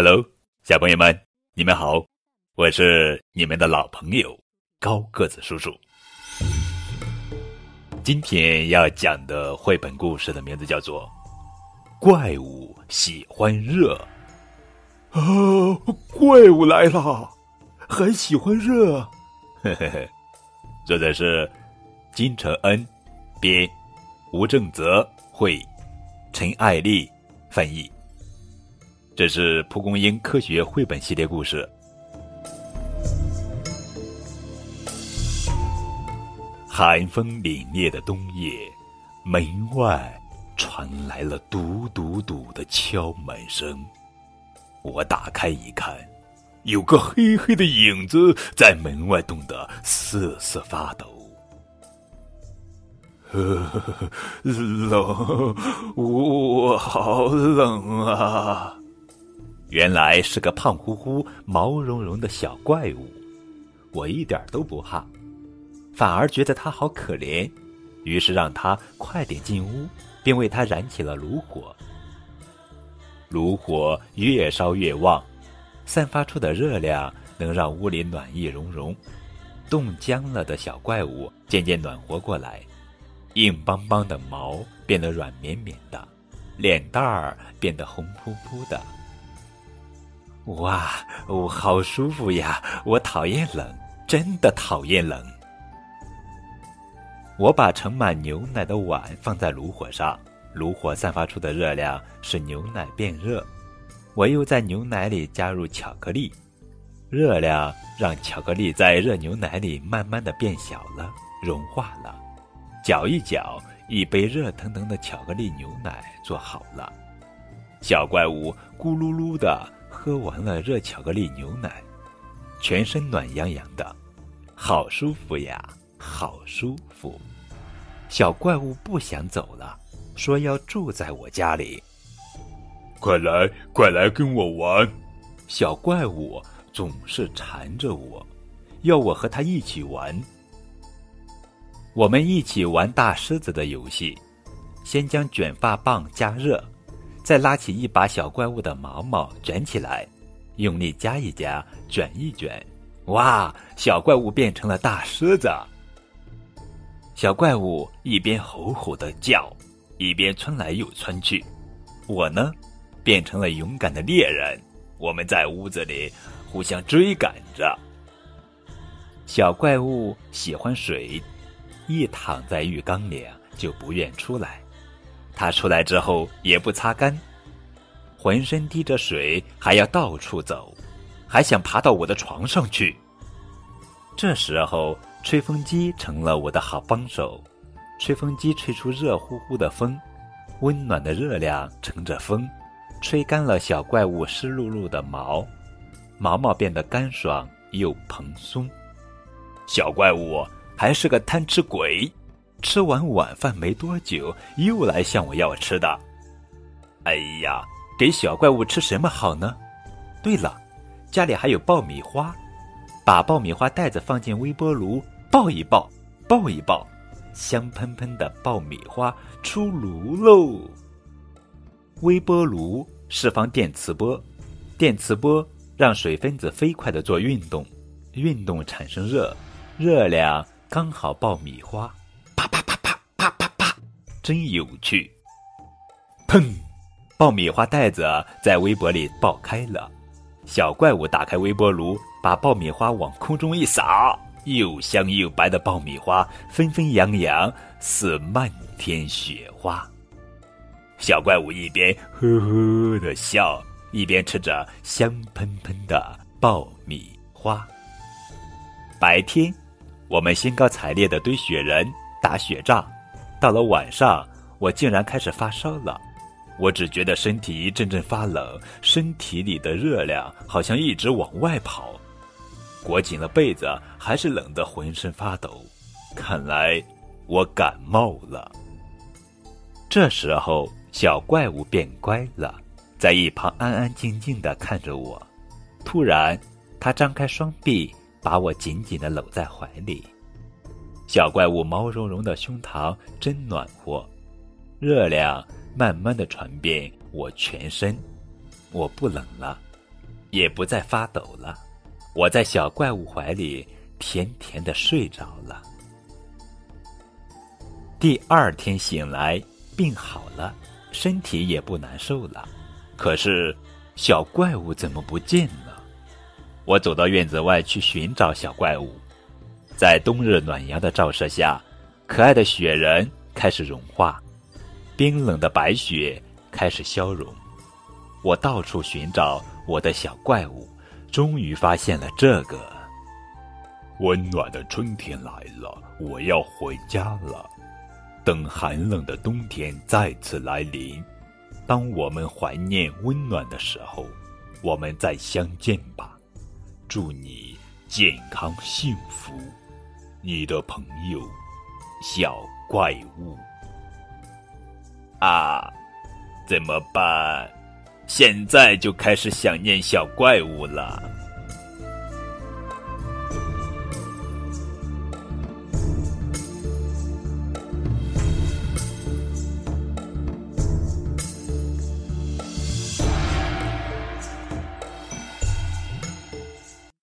Hello，小朋友们，你们好，我是你们的老朋友高个子叔叔。今天要讲的绘本故事的名字叫做《怪物喜欢热》。啊，怪物来了，还喜欢热？嘿嘿嘿，作者是金承恩，编，吴正泽绘，陈爱丽翻译。这是蒲公英科学绘本系列故事。寒风凛冽的冬夜，门外传来了嘟嘟嘟的敲门声。我打开一看，有个黑黑的影子在门外冻得瑟瑟发抖。冷，我好冷啊！原来是个胖乎乎、毛茸茸的小怪物，我一点都不怕，反而觉得它好可怜，于是让它快点进屋，并为它燃起了炉火。炉火越烧越旺，散发出的热量能让屋里暖意融融，冻僵了的小怪物渐渐暖和过来，硬邦邦的毛变得软绵绵的，脸蛋儿变得红扑扑的。哇，哦，好舒服呀！我讨厌冷，真的讨厌冷。我把盛满牛奶的碗放在炉火上，炉火散发出的热量使牛奶变热。我又在牛奶里加入巧克力，热量让巧克力在热牛奶里慢慢的变小了，融化了。搅一搅，一杯热腾腾的巧克力牛奶做好了。小怪物咕噜噜的。喝完了热巧克力牛奶，全身暖洋洋的，好舒服呀，好舒服。小怪物不想走了，说要住在我家里。快来，快来跟我玩！小怪物总是缠着我，要我和他一起玩。我们一起玩大狮子的游戏，先将卷发棒加热。再拉起一把小怪物的毛毛，卷起来，用力夹一夹，卷一卷，哇！小怪物变成了大狮子。小怪物一边吼吼的叫，一边窜来又窜去。我呢，变成了勇敢的猎人。我们在屋子里互相追赶着。小怪物喜欢水，一躺在浴缸里就不愿出来。他出来之后也不擦干，浑身滴着水，还要到处走，还想爬到我的床上去。这时候，吹风机成了我的好帮手。吹风机吹出热乎乎的风，温暖的热量乘着风，吹干了小怪物湿漉漉的毛，毛毛变得干爽又蓬松。小怪物还是个贪吃鬼。吃完晚饭没多久，又来向我要吃的。哎呀，给小怪物吃什么好呢？对了，家里还有爆米花，把爆米花袋子放进微波炉，爆一爆，爆一爆，香喷喷的爆米花出炉喽！微波炉释放电磁波，电磁波让水分子飞快的做运动，运动产生热，热量刚好爆米花。真有趣！砰！爆米花袋子在微波里爆开了。小怪物打开微波炉，把爆米花往空中一撒，又香又白的爆米花纷纷扬扬，似漫天雪花。小怪物一边呵呵的笑，一边吃着香喷喷的爆米花。白天，我们兴高采烈的堆雪人、打雪仗。到了晚上，我竟然开始发烧了。我只觉得身体一阵阵发冷，身体里的热量好像一直往外跑。裹紧了被子，还是冷得浑身发抖。看来我感冒了。这时候，小怪物变乖了，在一旁安安静静的看着我。突然，他张开双臂，把我紧紧的搂在怀里。小怪物毛茸茸的胸膛真暖和，热量慢慢的传遍我全身，我不冷了，也不再发抖了。我在小怪物怀里甜甜的睡着了。第二天醒来，病好了，身体也不难受了。可是，小怪物怎么不见了？我走到院子外去寻找小怪物。在冬日暖阳的照射下，可爱的雪人开始融化，冰冷的白雪开始消融。我到处寻找我的小怪物。终于发现了这个。温暖的春天来了，我要回家了。等寒冷的冬天再次来临，当我们怀念温暖的时候，我们再相见吧。祝你健康幸福，你的朋友小怪物。啊，怎么办？现在就开始想念小怪物了。